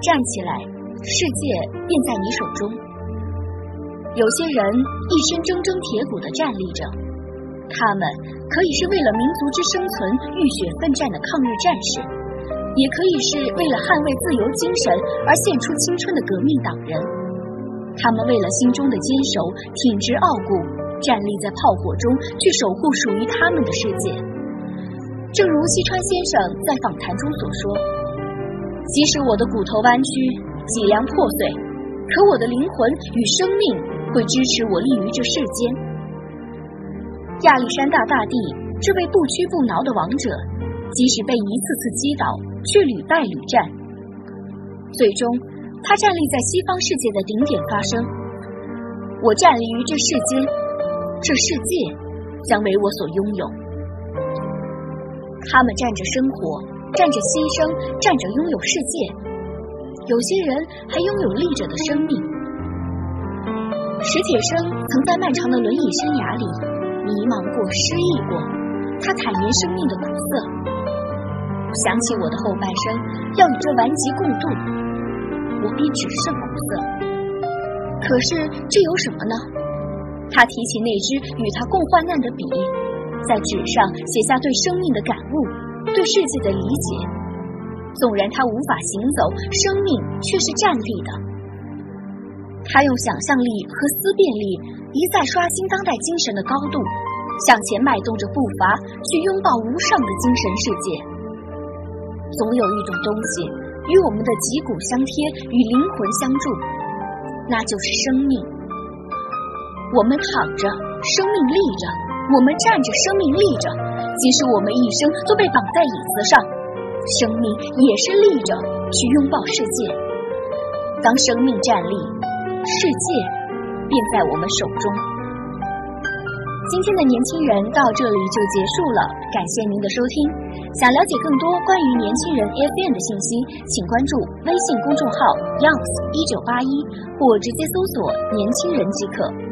站起来，世界便在你手中。有些人一身铮铮铁骨的站立着，他们可以是为了民族之生存浴血奋战的抗日战士，也可以是为了捍卫自由精神而献出青春的革命党人。他们为了心中的坚守，挺直傲骨，站立在炮火中，去守护属于他们的世界。正如西川先生在访谈中所说。即使我的骨头弯曲，脊梁破碎，可我的灵魂与生命会支持我立于这世间。亚历山大大帝这位不屈不挠的王者，即使被一次次击倒，却屡败屡战。最终，他站立在西方世界的顶点，发声：“我站立于这世间，这世界将为我所拥有。”他们站着生活。站着牺牲，站着拥有世界。有些人还拥有立着的生命。史铁生曾在漫长的轮椅生涯里迷茫过、失意过，他坦言生命的苦涩。想起我的后半生要与这顽疾共度，我便只剩苦涩。可是这有什么呢？他提起那支与他共患难的笔，在纸上写下对生命的感悟。对世界的理解，纵然他无法行走，生命却是站立的。他用想象力和思辨力一再刷新当代精神的高度，向前迈动着步伐，去拥抱无上的精神世界。总有一种东西与我们的脊骨相贴，与灵魂相助，那就是生命。我们躺着，生命立着；我们站着，生命立着。即使我们一生都被绑在椅子上，生命也是立着去拥抱世界。当生命站立，世界便在我们手中。今天的年轻人到这里就结束了，感谢您的收听。想了解更多关于年轻人 FM 的信息，请关注微信公众号 Youngs 一九八一，或直接搜索“年轻人”即可。